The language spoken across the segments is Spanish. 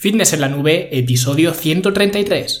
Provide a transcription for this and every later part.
Fitness en la Nube, episodio 133.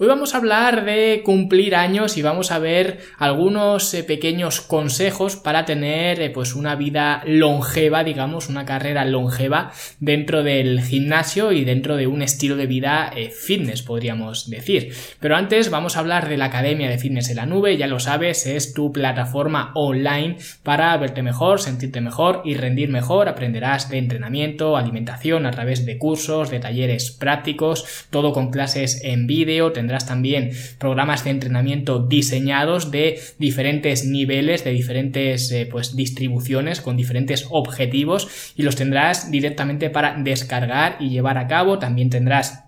Hoy vamos a hablar de cumplir años y vamos a ver algunos eh, pequeños consejos para tener eh, pues una vida longeva, digamos, una carrera longeva dentro del gimnasio y dentro de un estilo de vida eh, fitness, podríamos decir. Pero antes vamos a hablar de la Academia de Fitness en la Nube, ya lo sabes, es tu plataforma online para verte mejor, sentirte mejor y rendir mejor. Aprenderás de entrenamiento, alimentación a través de cursos, de talleres prácticos, todo con clases en vídeo, tendrás también programas de entrenamiento diseñados de diferentes niveles, de diferentes eh, pues distribuciones con diferentes objetivos y los tendrás directamente para descargar y llevar a cabo. También tendrás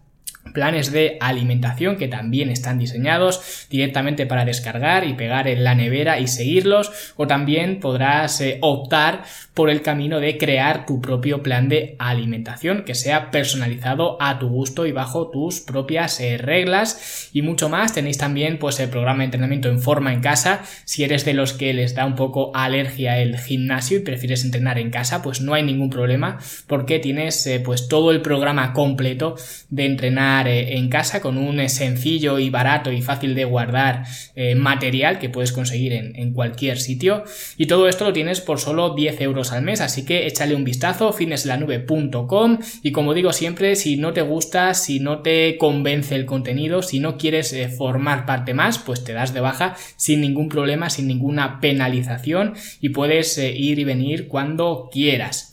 planes de alimentación que también están diseñados directamente para descargar y pegar en la nevera y seguirlos o también podrás eh, optar por el camino de crear tu propio plan de alimentación que sea personalizado a tu gusto y bajo tus propias eh, reglas. Y mucho más tenéis también pues el programa de entrenamiento en forma en casa. Si eres de los que les da un poco alergia el gimnasio y prefieres entrenar en casa pues no hay ningún problema porque tienes eh, pues todo el programa completo de entrenar eh, en casa con un sencillo y barato y fácil de guardar eh, material que puedes conseguir en, cualquier sitio. Y todo esto lo tienes por solo 10 euros al mes, así que échale un vistazo, fineslanube.com y como digo siempre, si no te gusta, si no te convence el contenido, si no quieres eh, formar parte más, pues te das de baja sin ningún problema, sin ninguna penalización y puedes ir y venir cuando quieras.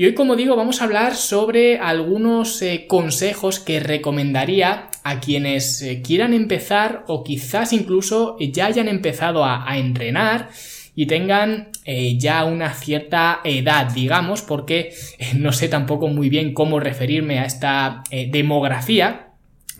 Y hoy, como digo, vamos a hablar sobre algunos eh, consejos que recomendaría a quienes eh, quieran empezar o quizás incluso ya hayan empezado a, entrenar y tengan eh, ya una cierta edad, digamos, porque no sé tampoco muy bien cómo referirme a esta demografía,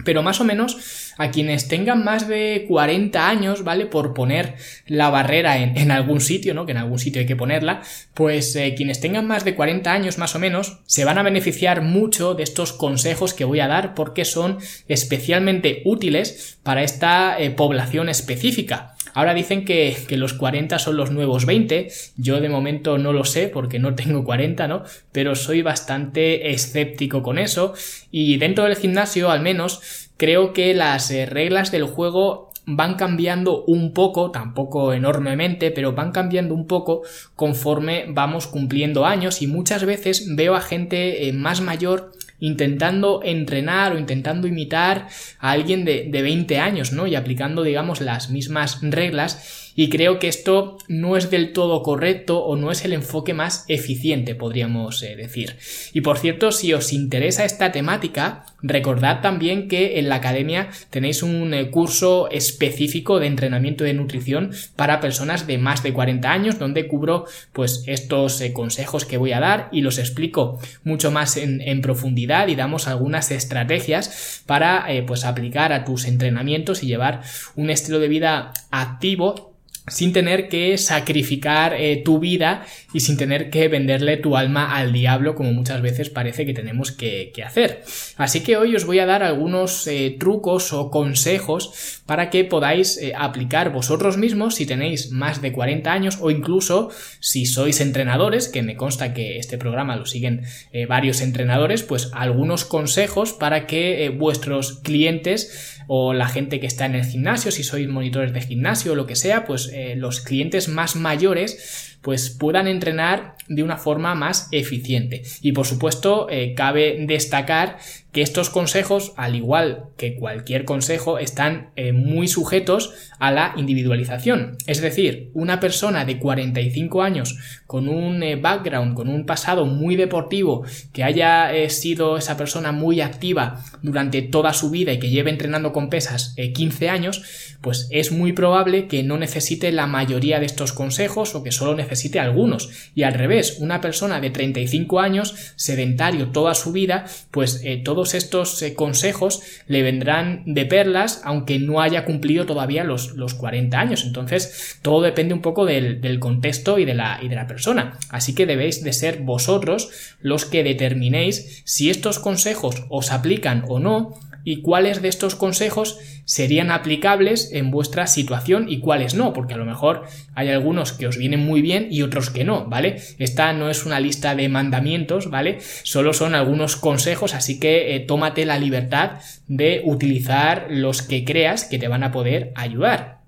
pero más o menos a quienes tengan más de 40 años, ¿vale? Por poner la barrera en, algún sitio, ¿no? Que en algún sitio hay que ponerla, pues eh, quienes tengan más de 40 años más o menos se van a beneficiar mucho de estos consejos que voy a dar porque son especialmente útiles para esta eh, población específica. Ahora dicen que, los 40 son los nuevos 20. Yo de momento no lo sé porque no tengo 40, ¿no? Pero soy bastante escéptico con eso. Y dentro del gimnasio, al menos, creo que las eh, reglas del juego van cambiando un poco, tampoco enormemente, pero van cambiando un poco conforme vamos cumpliendo años y muchas veces veo a gente eh, más mayor intentando entrenar o intentando imitar a alguien de, de 20 años, ¿no? Y aplicando, digamos, las mismas reglas y creo que esto no es del todo correcto o no es el enfoque más eficiente, podríamos eh, decir. Y por cierto, si os interesa esta temática, recordad también que en la academia tenéis un eh, curso específico de entrenamiento de nutrición para personas de más de 40 años, donde cubro pues estos eh, consejos que voy a dar y los explico mucho más en, en profundidad y damos algunas estrategias para pues aplicar a tus entrenamientos y llevar un estilo de vida activo sin tener que sacrificar eh, tu vida y sin tener que venderle tu alma al diablo como muchas veces parece que tenemos que, hacer. Así que hoy os voy a dar algunos eh, trucos o consejos para que podáis eh, aplicar vosotros mismos si tenéis más de 40 años o incluso si sois entrenadores, que me consta que este programa lo siguen varios entrenadores, pues algunos consejos para que vuestros clientes o la gente que está en el gimnasio, si sois monitores de gimnasio o lo que sea, pues eh, los clientes más mayores pues puedan entrenar de una forma más eficiente. Y por supuesto, eh, cabe destacar que estos consejos, al igual que cualquier consejo, están eh, muy sujetos a la individualización. Es decir, una persona de 45 años con un eh, background, con un pasado muy deportivo, que haya sido esa persona muy activa durante toda su vida y que lleve entrenando con pesas 15 años, pues es muy probable que no necesite la mayoría de estos consejos o que solo necesite necesite algunos. Y al revés, una persona de 35 años, sedentario toda su vida, pues eh, todos estos eh, consejos le vendrán de perlas, aunque no haya cumplido todavía los, los 40 años. Entonces, todo depende un poco del, del contexto y de, la, y de la persona. Así que debéis de ser vosotros los que determinéis si estos consejos os aplican o no y cuáles de estos consejos serían aplicables en vuestra situación y cuáles no, porque a lo mejor hay algunos que os vienen muy bien y otros que no, ¿vale? Esta no es una lista de mandamientos, ¿vale? Solo son algunos consejos, así que eh, tómate la libertad de utilizar los que creas que te van a poder ayudar.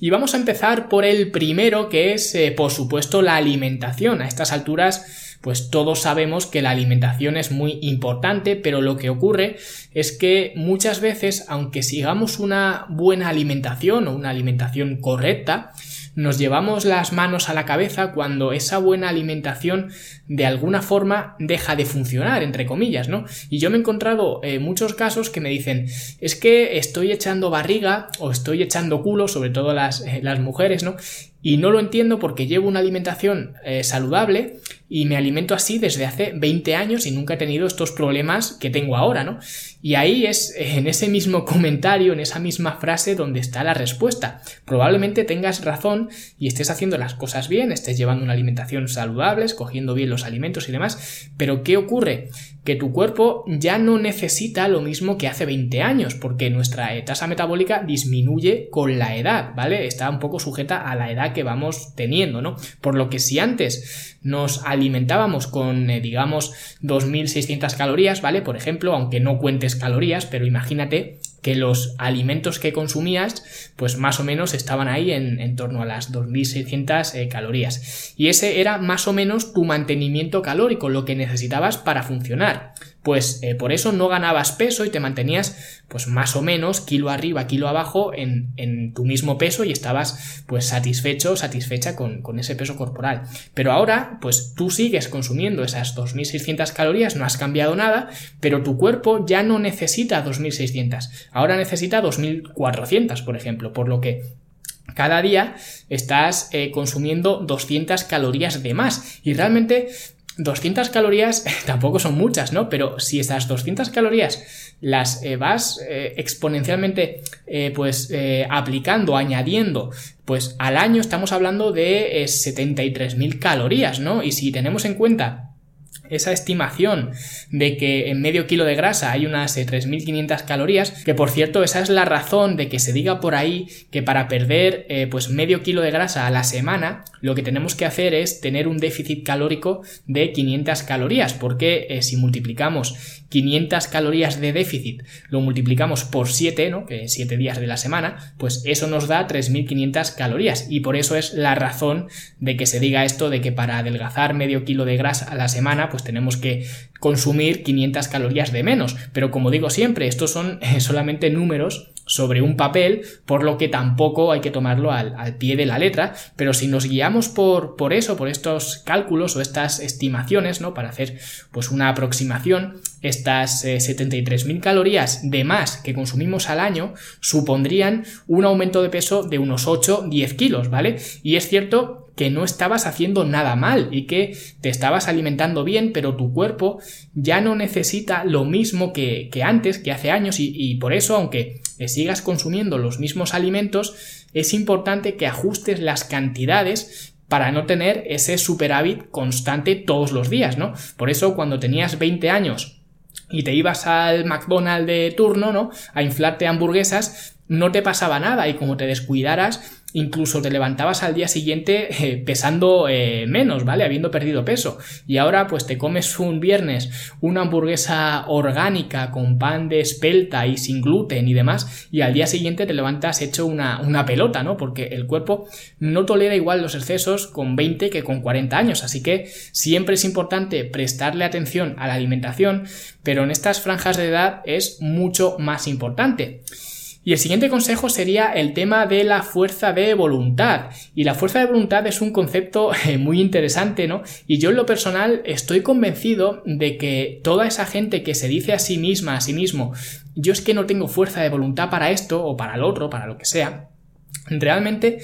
Y vamos a empezar por el primero, que es, eh, por supuesto, la alimentación. A estas alturas pues todos sabemos que la alimentación es muy importante, pero lo que ocurre es que muchas veces, aunque sigamos una buena alimentación o una alimentación correcta, nos llevamos las manos a la cabeza cuando esa buena alimentación de alguna forma deja de funcionar, entre comillas, ¿no? Y yo me he encontrado eh, muchos casos que me dicen, es que estoy echando barriga o estoy echando culo, sobre todo las, eh, las mujeres, ¿no? Y no lo entiendo porque llevo una alimentación eh, saludable y me alimento así desde hace 20 años y nunca he tenido estos problemas que tengo ahora, ¿no? Y ahí es en ese mismo comentario, en esa misma frase donde está la respuesta. Probablemente tengas razón y estés haciendo las cosas bien, estés llevando una alimentación saludable, escogiendo bien los alimentos y demás, pero ¿qué ocurre? que tu cuerpo ya no necesita lo mismo que hace 20 años, porque nuestra tasa metabólica disminuye con la edad, ¿vale? Está un poco sujeta a la edad que vamos teniendo, ¿no? Por lo que si antes nos alimentábamos con, eh, digamos, 2.600 calorías, ¿vale? Por ejemplo, aunque no cuentes calorías, pero imagínate que los alimentos que consumías, pues más o menos estaban ahí en, torno a las 2.600 eh, calorías. Y ese era más o menos tu mantenimiento calórico, lo que necesitabas para funcionar pues eh, por eso no ganabas peso y te mantenías pues más o menos kilo arriba, kilo abajo en, en tu mismo peso y estabas pues satisfecho, satisfecha con, con, ese peso corporal. Pero ahora pues tú sigues consumiendo esas 2.600 calorías, no has cambiado nada, pero tu cuerpo ya no necesita 2.600, ahora necesita 2.400 por ejemplo, por lo que cada día estás eh, consumiendo 200 calorías de más y realmente 200 calorías tampoco son muchas, ¿no? Pero si esas 200 calorías las eh, vas eh, exponencialmente pues aplicando, añadiendo, pues al año estamos hablando de 73.000 calorías, ¿no? Y si tenemos en cuenta esa estimación de que en medio kilo de grasa hay unas 3.500 eh, calorías, que por cierto esa es la razón de que se diga por ahí que para perder eh, pues medio kilo de grasa a la semana lo que tenemos que hacer es tener un déficit calórico de 500 calorías, porque eh, si multiplicamos 500 calorías de déficit lo multiplicamos por 7, ¿no? que 7 días de la semana, pues eso nos da 3.500 calorías. Y por eso es la razón de que se diga esto de que para adelgazar medio kilo de grasa a la semana pues tenemos que consumir 500 calorías de menos. Pero como digo siempre, estos son eh, solamente números sobre un papel, por lo que tampoco hay que tomarlo al, pie de la letra, pero si nos guiamos por, por eso, por estos cálculos o estas estimaciones, ¿no? Para hacer pues una aproximación, estas 73.000 eh, calorías de más que consumimos al año supondrían un aumento de peso de unos 8-10 kilos, ¿vale? Y es cierto que no estabas haciendo nada mal y que te estabas alimentando bien, pero tu cuerpo ya no necesita lo mismo que, antes, que hace años, y, y por eso, aunque sigas consumiendo los mismos alimentos, es importante que ajustes las cantidades para no tener ese superávit constante todos los días, ¿no? Por eso cuando tenías 20 años y te ibas al McDonald's de turno, ¿no? A inflarte hamburguesas, no te pasaba nada y como te descuidaras, incluso te levantabas al día siguiente eh, pesando eh, menos, ¿vale? Habiendo perdido peso. Y ahora pues te comes un viernes una hamburguesa orgánica con pan de espelta y sin gluten y demás y al día siguiente te levantas hecho una, una pelota, ¿no? Porque el cuerpo no tolera igual los excesos con 20 que con 40 años. Así que siempre es importante prestarle atención a la alimentación, pero en estas franjas de edad es mucho más importante. Y el siguiente consejo sería el tema de la fuerza de voluntad. Y la fuerza de voluntad es un concepto eh, muy interesante, ¿no? Y yo en lo personal estoy convencido de que toda esa gente que se dice a sí misma, a sí mismo, yo es que no tengo fuerza de voluntad para esto o para lo otro, para lo que sea, realmente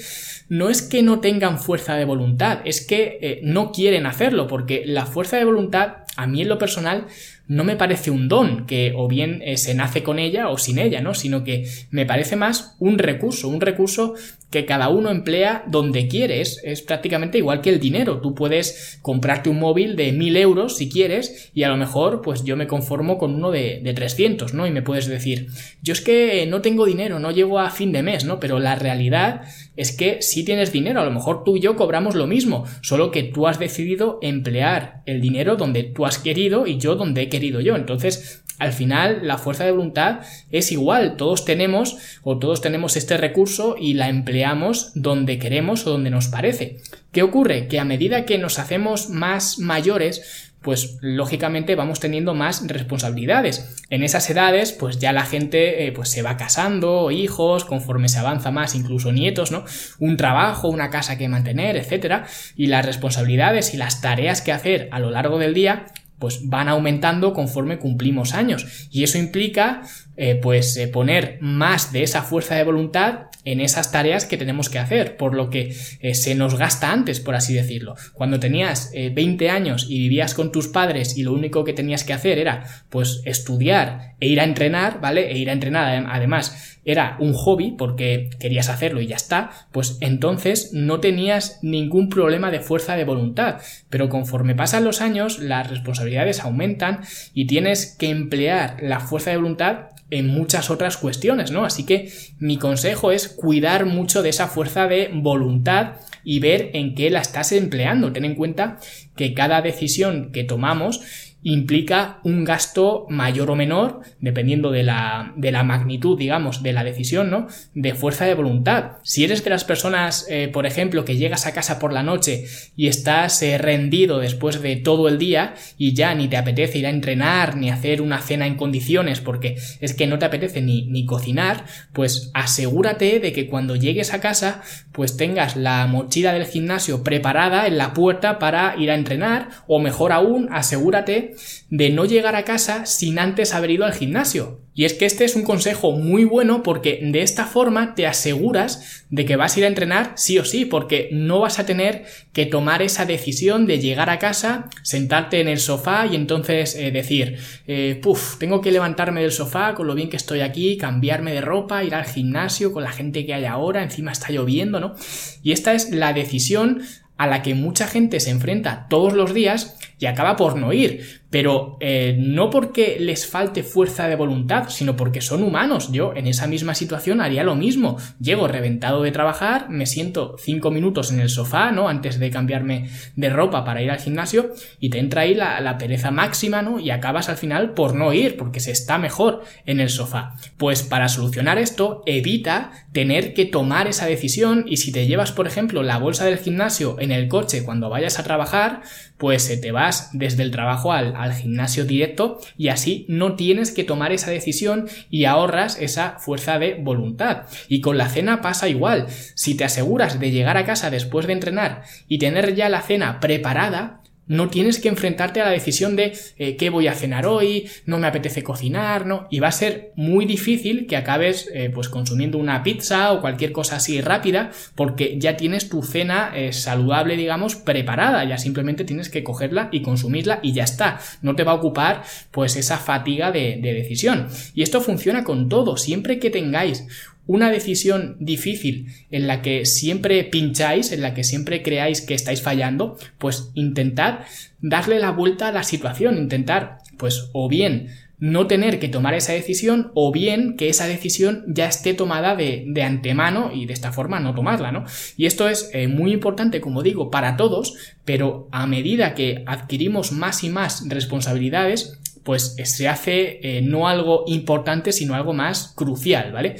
no es que no tengan fuerza de voluntad, es que eh, no quieren hacerlo, porque la fuerza de voluntad, a mí en lo personal, no me parece un don, que o bien eh, se nace con ella o sin ella, ¿no? Sino que me parece más un recurso, un recurso que cada uno emplea donde quieres. Es prácticamente igual que el dinero. Tú puedes comprarte un móvil de mil euros si quieres y a lo mejor pues yo me conformo con uno de, de 300, ¿no? Y me puedes decir, yo es que no tengo dinero, no llego a fin de mes, ¿no? Pero la realidad es que si tienes dinero, a lo mejor tú y yo cobramos lo mismo, solo que tú has decidido emplear el dinero donde tú has querido y yo donde he querido Entonces, al final, la fuerza de voluntad es igual, todos tenemos o todos tenemos este recurso y la empleamos donde queremos o donde nos parece. ¿Qué ocurre? Que a medida que nos hacemos más mayores, pues lógicamente vamos teniendo más responsabilidades. En esas edades, pues ya la gente eh, pues se va casando, hijos, conforme se avanza más, incluso nietos, ¿no? Un trabajo, una casa que mantener, etcétera, y las responsabilidades y las tareas que hacer a lo largo del día pues van aumentando conforme cumplimos años. Y eso implica eh, pues eh, poner más de esa fuerza de voluntad en esas tareas que tenemos que hacer, por lo que eh, se nos gasta antes, por así decirlo. Cuando tenías 20 eh, años y vivías con tus padres y lo único que tenías que hacer era pues estudiar e ir a entrenar, ¿vale? E ir a entrenar además era un hobby porque querías hacerlo y ya está, pues entonces no tenías ningún problema de fuerza de voluntad. Pero conforme pasan los años, las responsabilidades aumentan y tienes que emplear la fuerza de voluntad en muchas otras cuestiones, ¿no? Así que mi consejo es cuidar mucho de esa fuerza de voluntad y ver en qué la estás empleando. Ten en cuenta que cada decisión que tomamos implica un gasto mayor o menor, dependiendo de la, de la magnitud, digamos, de la decisión, ¿no? De fuerza de voluntad. Si eres de las personas, eh, por ejemplo, que llegas a casa por la noche y estás eh, rendido después de todo el día y ya ni te apetece ir a entrenar ni hacer una cena en condiciones porque es que no te apetece ni, ni cocinar, pues asegúrate de que cuando llegues a casa, pues tengas la mochila del gimnasio preparada en la puerta para ir a entrenar o mejor aún, asegúrate de no llegar a casa sin antes haber ido al gimnasio. Y es que este es un consejo muy bueno porque de esta forma te aseguras de que vas a ir a entrenar sí o sí, porque no vas a tener que tomar esa decisión de llegar a casa, sentarte en el sofá y entonces eh, decir, eh, puf, tengo que levantarme del sofá con lo bien que estoy aquí, cambiarme de ropa, ir al gimnasio con la gente que hay ahora, encima está lloviendo, ¿no? Y esta es la decisión a la que mucha gente se enfrenta todos los días y acaba por no ir. Pero eh, no porque les falte fuerza de voluntad, sino porque son humanos. Yo en esa misma situación haría lo mismo. Llego reventado de trabajar, me siento cinco minutos en el sofá, ¿no? Antes de cambiarme de ropa para ir al gimnasio y te entra ahí la, la pereza máxima, ¿no? Y acabas al final por no ir, porque se está mejor en el sofá. Pues para solucionar esto, evita tener que tomar esa decisión y si te llevas, por ejemplo, la bolsa del gimnasio en el coche cuando vayas a trabajar, pues se te desde el trabajo al, al gimnasio directo y así no tienes que tomar esa decisión y ahorras esa fuerza de voluntad. Y con la cena pasa igual. Si te aseguras de llegar a casa después de entrenar y tener ya la cena preparada, no tienes que enfrentarte a la decisión de eh, qué voy a cenar hoy, no me apetece cocinar, ¿no? Y va a ser muy difícil que acabes eh, pues consumiendo una pizza o cualquier cosa así rápida porque ya tienes tu cena eh, saludable, digamos, preparada. Ya simplemente tienes que cogerla y consumirla y ya está. No te va a ocupar pues esa fatiga de, de decisión. Y esto funciona con todo. Siempre que tengáis una decisión difícil en la que siempre pincháis, en la que siempre creáis que estáis fallando, pues intentad darle la vuelta a la situación, intentar, pues, o bien no tener que tomar esa decisión o bien que esa decisión ya esté tomada de, de antemano y de esta forma no tomarla, ¿no? Y esto es eh, muy importante, como digo, para todos, pero a medida que adquirimos más y más responsabilidades, pues se hace eh, no algo importante, sino algo más crucial, ¿vale?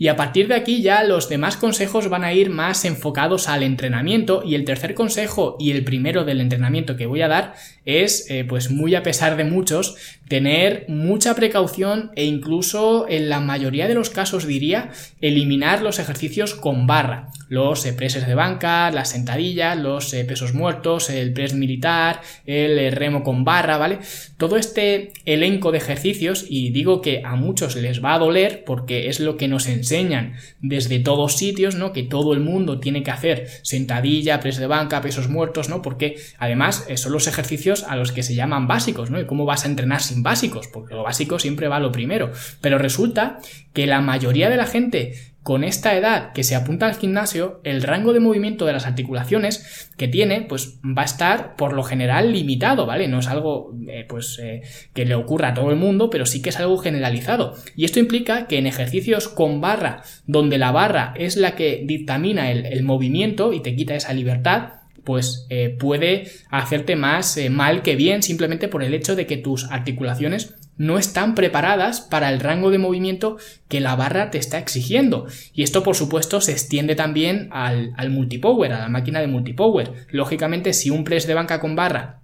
Y a partir de aquí ya los demás consejos van a ir más enfocados al entrenamiento y el tercer consejo y el primero del entrenamiento que voy a dar es, eh, pues muy a pesar de muchos, tener mucha precaución e incluso en la mayoría de los casos diría eliminar los ejercicios con barra, los eh, preses de banca, las sentadillas, los eh, pesos muertos, el press militar, el remo con barra, ¿vale? Todo este elenco de ejercicios y digo que a muchos les va a doler porque es lo que nos enseña enseñan desde todos sitios, ¿no? Que todo el mundo tiene que hacer sentadilla, press de banca, pesos muertos, ¿no? Porque además eh, son los ejercicios a los que se llaman básicos, ¿no? ¿Y cómo vas a entrenar sin básicos? Porque lo básico siempre va lo primero. Pero resulta que la mayoría de la gente con esta edad que se apunta al gimnasio, el rango de movimiento de las articulaciones que tiene, pues va a estar por lo general limitado, ¿vale? No es algo eh, pues eh, que le ocurra a todo el mundo, pero sí que es algo generalizado. Y esto implica que en ejercicios con barra, donde la barra es la que dictamina el, movimiento y te quita esa libertad, pues eh, puede hacerte más mal que bien simplemente por el hecho de que tus articulaciones no están preparadas para el rango de movimiento que la barra te está exigiendo. Y esto, por supuesto, se extiende también al, al multipower, a la máquina de multipower. Lógicamente, si un press de banca con barra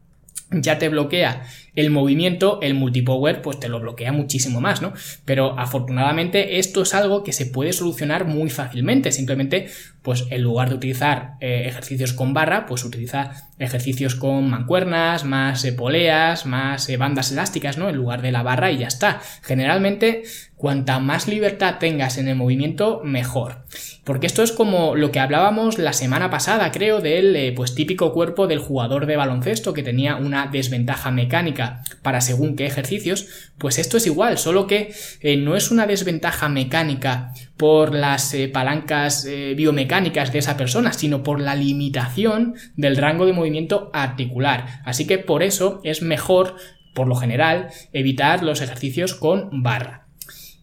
ya te bloquea el movimiento, el multipower, pues te lo bloquea muchísimo más, ¿no? Pero afortunadamente esto es algo que se puede solucionar muy fácilmente. Simplemente, pues en lugar de utilizar eh, ejercicios con barra, pues utiliza ejercicios con mancuernas, más eh, poleas, más eh, bandas elásticas, ¿no? En lugar de la barra y ya está. Generalmente, cuanta más libertad tengas en el movimiento, mejor. Porque esto es como lo que hablábamos la semana pasada, creo, del pues típico cuerpo del jugador de baloncesto que tenía una desventaja mecánica para según qué ejercicios, pues esto es igual, solo que no es una desventaja mecánica por las palancas eh, de esa persona, sino por la limitación del rango de movimiento articular. Así que por eso es mejor, por lo general, evitar los ejercicios con barra.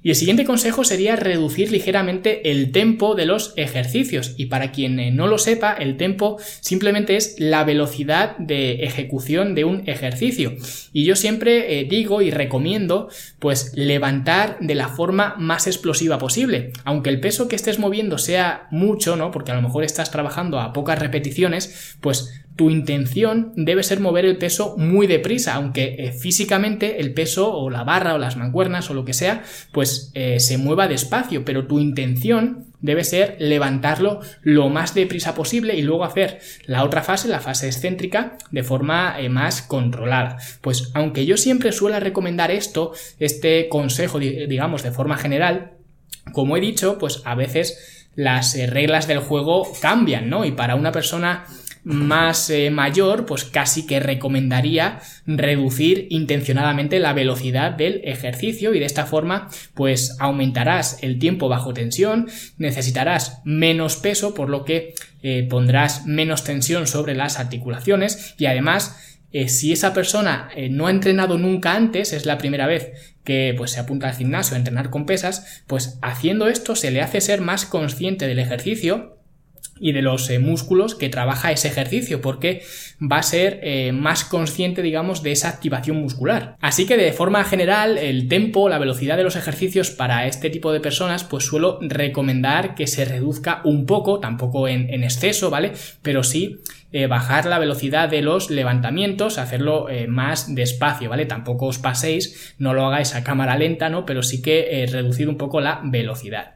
Y el siguiente consejo sería reducir ligeramente el tempo de los ejercicios. Y para quien eh, no lo sepa, el tempo simplemente es la velocidad de ejecución de un ejercicio. Y yo siempre eh, digo y recomiendo pues levantar de la forma más explosiva posible. Aunque el peso que estés moviendo sea mucho, ¿no? Porque a lo mejor estás trabajando a pocas repeticiones, pues tu intención debe ser mover el peso muy deprisa, aunque eh, físicamente el peso o la barra o las mancuernas o lo que sea, pues eh, se mueva despacio, pero tu intención debe ser levantarlo lo más deprisa posible y luego hacer la otra fase, la fase excéntrica, de forma eh, más controlada. Pues aunque yo siempre suelo recomendar esto, este consejo, digamos, de forma general, como he dicho, pues a veces las reglas del juego cambian, ¿no? Y para una persona más eh, mayor, pues casi que recomendaría reducir intencionadamente la velocidad del ejercicio y de esta forma pues aumentarás el tiempo bajo tensión, necesitarás menos peso por lo que eh, pondrás menos tensión sobre las articulaciones y además eh, si esa persona no ha entrenado nunca antes, es la primera vez que pues se apunta al gimnasio a entrenar con pesas, pues haciendo esto se le hace ser más consciente del ejercicio y de los eh, músculos que trabaja ese ejercicio, porque va a ser eh, más consciente, digamos, de esa activación muscular. Así que de forma general, el tempo, la velocidad de los ejercicios para este tipo de personas, pues suelo recomendar que se reduzca un poco, tampoco en, exceso, ¿vale? Pero sí eh, bajar la velocidad de los levantamientos, hacerlo más despacio, ¿vale? Tampoco os paséis, no lo hagáis a cámara lenta, ¿no? Pero sí que reducir un poco la velocidad.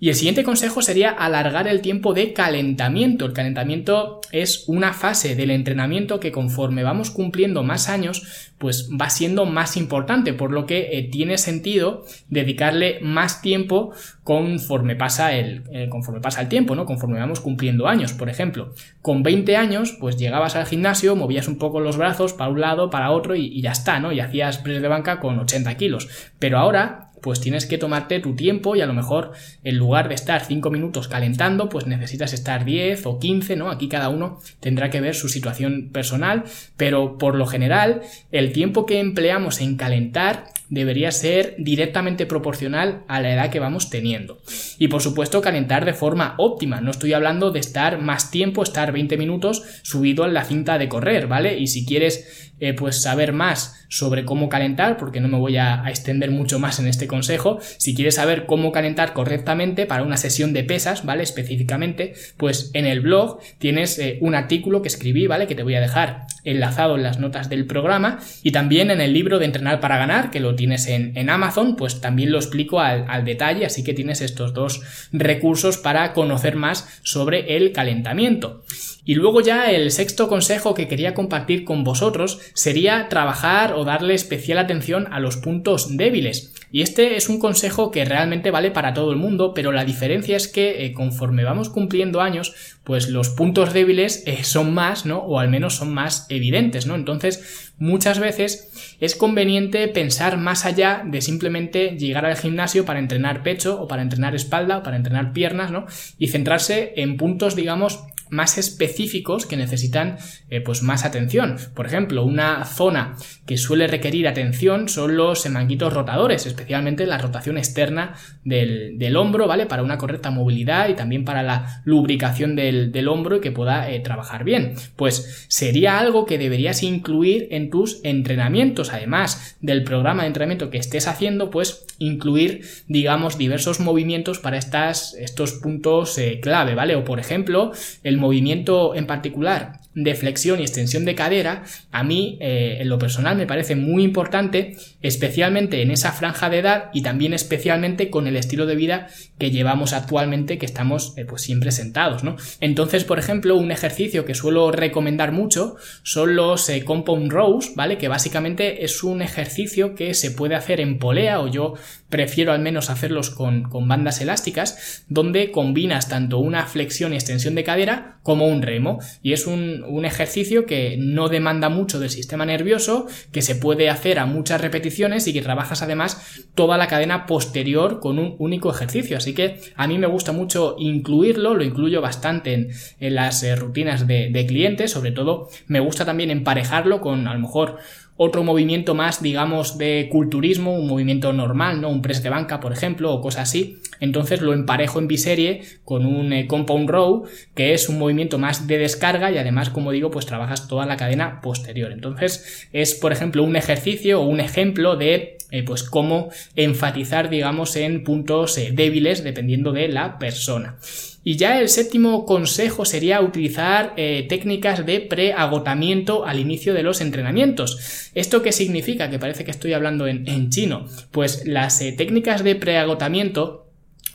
Y el siguiente consejo sería alargar el tiempo de calentamiento. El calentamiento es una fase del entrenamiento que conforme vamos cumpliendo más años, pues va siendo más importante, por lo que eh, tiene sentido dedicarle más tiempo conforme pasa el, eh, conforme pasa el tiempo, ¿no? Conforme vamos cumpliendo años. Por ejemplo, con 20 años, pues llegabas al gimnasio, movías un poco los brazos para un lado, para otro y, y ya está, ¿no? Y hacías press de banca con 80 kilos. Pero ahora pues tienes que tomarte tu tiempo y a lo mejor en lugar de estar 5 minutos calentando, pues necesitas estar 10 o 15, ¿no? Aquí cada uno tendrá que ver su situación personal, pero por lo general el tiempo que empleamos en calentar debería ser directamente proporcional a la edad que vamos teniendo. Y por supuesto calentar de forma óptima, no estoy hablando de estar más tiempo, estar 20 minutos subido en la cinta de correr, ¿vale? Y si quieres eh, pues saber más sobre cómo calentar, porque no me voy a, extender mucho más en este consejo, si quieres saber cómo calentar correctamente para una sesión de pesas, ¿vale? Específicamente, pues en el blog tienes eh, un artículo que escribí, ¿vale? Que te voy a dejar enlazado en las notas del programa y también en el libro de Entrenar para Ganar, que lo tienes en, Amazon, pues también lo explico al, al detalle, así que tienes estos dos recursos para conocer más sobre el calentamiento. Y luego ya el sexto consejo que quería compartir con vosotros sería trabajar o darle especial atención a los puntos débiles. Y este es un consejo que realmente vale para todo el mundo, pero la diferencia es que eh, conforme vamos cumpliendo años, pues los puntos débiles eh, son más, ¿no? O al menos son más evidentes, ¿no? Entonces, muchas veces es conveniente pensar más allá de simplemente llegar al gimnasio para entrenar pecho o para entrenar espalda o para entrenar piernas, ¿no? Y centrarse en puntos, digamos, más específicos que necesitan eh, pues más atención. Por ejemplo, una zona que suele requerir atención son los manguitos rotadores, especialmente la rotación externa del, hombro, ¿vale? Para una correcta movilidad y también para la lubricación del, hombro y que pueda eh, trabajar bien. Pues sería algo que deberías incluir en tus entrenamientos, además del programa de entrenamiento que estés haciendo, pues incluir, digamos, diversos movimientos para estas, estos puntos eh, clave, ¿vale? O por ejemplo, el movimiento en particular de flexión y extensión de cadera, a mí eh, en lo personal me parece muy importante, especialmente en esa franja de edad y también especialmente con el estilo de vida que llevamos actualmente, que estamos eh, pues siempre sentados, ¿no? Entonces, por ejemplo, un ejercicio que suelo recomendar mucho son los eh, compound rows, ¿vale? Que básicamente es un ejercicio que se puede hacer en polea o yo prefiero al menos hacerlos con, con bandas elásticas, donde combinas tanto una flexión y extensión de cadera como un remo y es un, un ejercicio que no demanda mucho del sistema nervioso, que se puede hacer a muchas repeticiones y que trabajas además toda la cadena posterior con un único ejercicio. Así que a mí me gusta mucho incluirlo, lo incluyo bastante en, las eh, rutinas de, de clientes, sobre todo me gusta también emparejarlo con a lo mejor otro movimiento más, digamos, de culturismo, un movimiento normal, ¿no? Un press de banca, por ejemplo, o cosas así. Entonces lo emparejo en biserie con un eh, compound row, que es un movimiento más de descarga y además, como digo, pues trabajas toda la cadena posterior. Entonces es, por ejemplo, un ejercicio o un ejemplo de eh, pues cómo enfatizar, digamos, en puntos eh, débiles dependiendo de la persona. Y ya el séptimo consejo sería utilizar eh, técnicas de preagotamiento al inicio de los entrenamientos. ¿Esto qué significa? Que parece que estoy hablando en, chino. Pues las técnicas de preagotamiento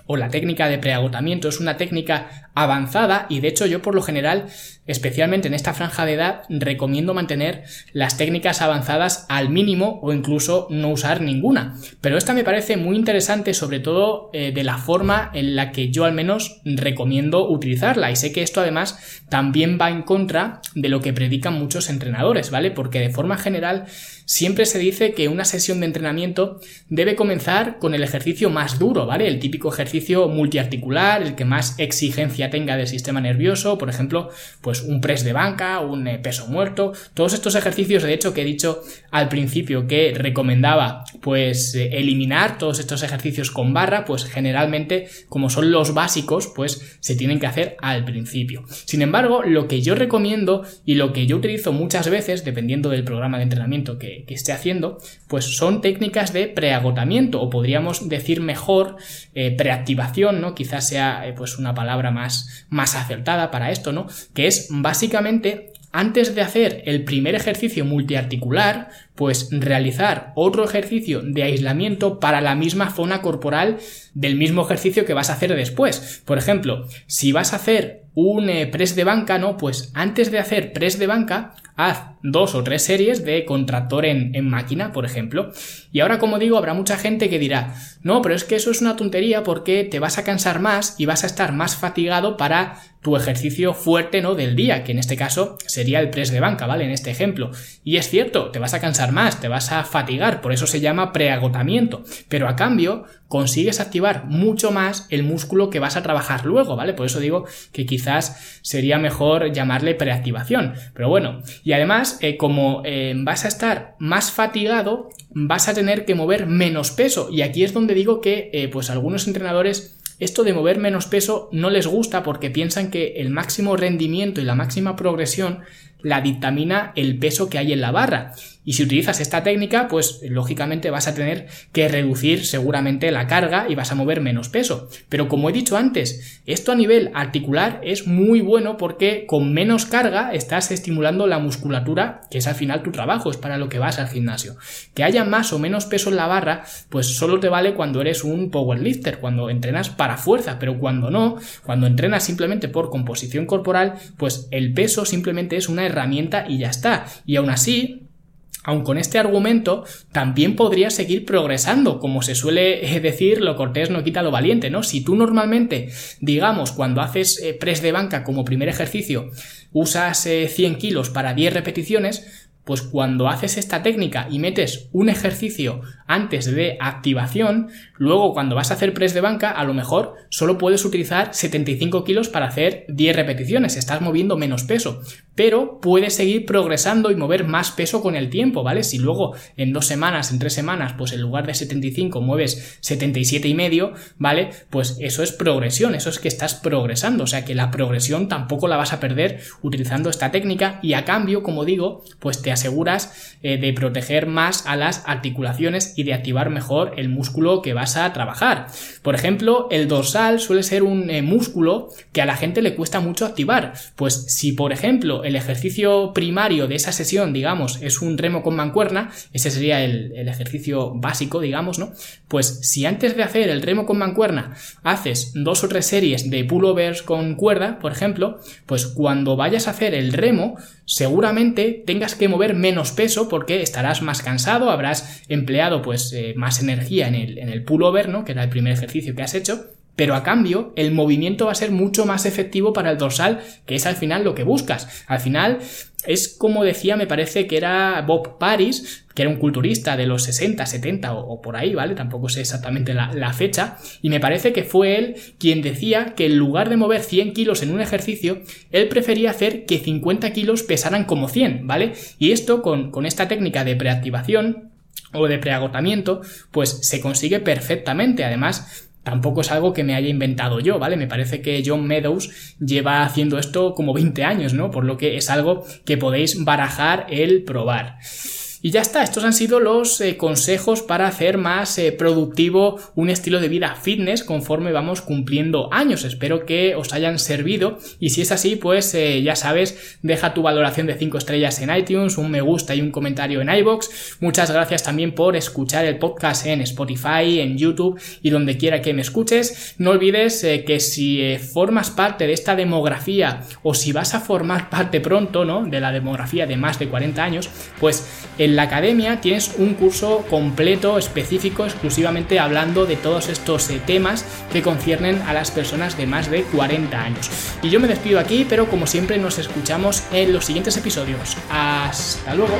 o la técnica de preagotamiento es una técnica avanzada y de hecho yo por lo general especialmente en esta franja de edad, recomiendo mantener las técnicas avanzadas al mínimo o incluso no usar ninguna. Pero esta me parece muy interesante, sobre todo eh, de la forma en la que yo al menos recomiendo utilizarla. Y sé que esto además también va en contra de lo que predican muchos entrenadores, ¿vale? Porque de forma general siempre se dice que una sesión de entrenamiento debe comenzar con el ejercicio más duro, ¿vale? El típico ejercicio multiarticular, el que más exigencia tenga del sistema nervioso, por ejemplo, pues pues un press de banca, un eh, peso muerto, todos estos ejercicios de hecho que he dicho al principio que recomendaba pues eh, eliminar todos estos ejercicios con barra, pues generalmente como son los básicos pues se tienen que hacer al principio. Sin embargo, lo que yo recomiendo y lo que yo utilizo muchas veces, dependiendo del programa de entrenamiento que, esté haciendo, pues son técnicas de preagotamiento o podríamos decir mejor eh, preactivación, ¿no? Quizás sea pues una palabra más, más acertada para esto, ¿no? Que es básicamente antes de hacer el primer ejercicio multiarticular, pues realizar otro ejercicio de aislamiento para la misma zona corporal del mismo ejercicio que vas a hacer después. Por ejemplo, si vas a hacer un eh, press de banca, ¿no? Pues antes de hacer press de banca, haz dos o tres series de contractor en, en, máquina, por ejemplo. Y ahora, como digo, habrá mucha gente que dirá, no, pero es que eso es una tontería porque te vas a cansar más y vas a estar más fatigado para tu ejercicio fuerte, ¿no? Del día, que en este caso sería el press de banca, ¿vale? En este ejemplo. Y es cierto, te vas a cansar más, te vas a fatigar, por eso se llama preagotamiento. Pero a cambio, consigues activar mucho más el músculo que vas a trabajar luego, ¿vale? Por eso digo que quizás sería mejor llamarle preactivación. Pero bueno, y además, eh, como eh, vas a estar más fatigado, vas a tener que mover menos peso. Y aquí es donde digo que, eh, pues algunos entrenadores esto de mover menos peso no les gusta porque piensan que el máximo rendimiento y la máxima progresión la dictamina el peso que hay en la barra. Y si utilizas esta técnica, pues lógicamente vas a tener que reducir seguramente la carga y vas a mover menos peso. Pero como he dicho antes, esto a nivel articular es muy bueno porque con menos carga estás estimulando la musculatura, que es al final tu trabajo, es para lo que vas al gimnasio. Que haya más o menos peso en la barra, pues solo te vale cuando eres un powerlifter, cuando entrenas para fuerza, pero cuando no, cuando entrenas simplemente por composición corporal, pues el peso simplemente es una herramienta y ya está. Y aún así, aun con este argumento, también podrías seguir progresando. Como se suele eh, decir, lo cortés no quita lo valiente, ¿no? Si tú normalmente, digamos, cuando haces eh, press de banca como primer ejercicio, usas 100 kilos para 10 repeticiones, pues cuando haces esta técnica y metes un ejercicio antes de activación, luego cuando vas a hacer press de banca, a lo mejor solo puedes utilizar 75 kilos para hacer 10 repeticiones, estás moviendo menos peso, pero puedes seguir progresando y mover más peso con el tiempo, ¿vale? Si luego en dos semanas, en tres semanas, pues en lugar de 75 mueves 77 y medio, ¿vale? Pues eso es progresión, eso es que estás progresando, o sea que la progresión tampoco la vas a perder utilizando esta técnica y a cambio, como digo, pues te aseguras eh, de proteger más a las articulaciones y de activar mejor el músculo que vas a trabajar. Por ejemplo, el dorsal suele ser un eh, músculo que a la gente le cuesta mucho activar. Pues si, por ejemplo, el ejercicio primario de esa sesión, digamos, es un remo con mancuerna, ese sería el, el ejercicio básico, digamos, ¿no? Pues si antes de hacer el remo con mancuerna haces dos o tres series de pullovers con cuerda, por ejemplo, pues cuando vayas a hacer el remo, seguramente tengas que mover menos peso porque estarás más cansado, habrás empleado pues eh, más energía en el, en el pullover, ¿no? Que era el primer ejercicio que has hecho. Pero a cambio, el movimiento va a ser mucho más efectivo para el dorsal, que es al final lo que buscas. Al final, es como decía, me parece que era Bob Paris, que era un culturista de los 60, 70 o, por ahí, ¿vale? Tampoco sé exactamente la, fecha. Y me parece que fue él quien decía que en lugar de mover 100 kilos en un ejercicio, él prefería hacer que 50 kilos pesaran como 100, ¿vale? Y esto con, con esta técnica de preactivación o de preagotamiento, pues se consigue perfectamente. Además, Tampoco es algo que me haya inventado yo, ¿vale? Me parece que John Meadows lleva haciendo esto como 20 años, ¿no? Por lo que es algo que podéis barajar el probar. Y ya está, estos han sido los eh, consejos para hacer más eh, productivo un estilo de vida fitness conforme vamos cumpliendo años. Espero que os hayan servido y si es así, pues eh, ya sabes, deja tu valoración de 5 estrellas en iTunes, un me gusta y un comentario en iBox. Muchas gracias también por escuchar el podcast en Spotify, en YouTube y donde quiera que me escuches. No olvides que si formas parte de esta demografía o si vas a formar parte pronto, ¿no? De la demografía de más de 40 años, pues el la academia tienes un curso completo, específico, exclusivamente hablando de todos estos eh, temas que conciernen a las personas de más de 40 años. Y yo me despido aquí, pero como siempre nos escuchamos en los siguientes episodios. Hasta luego.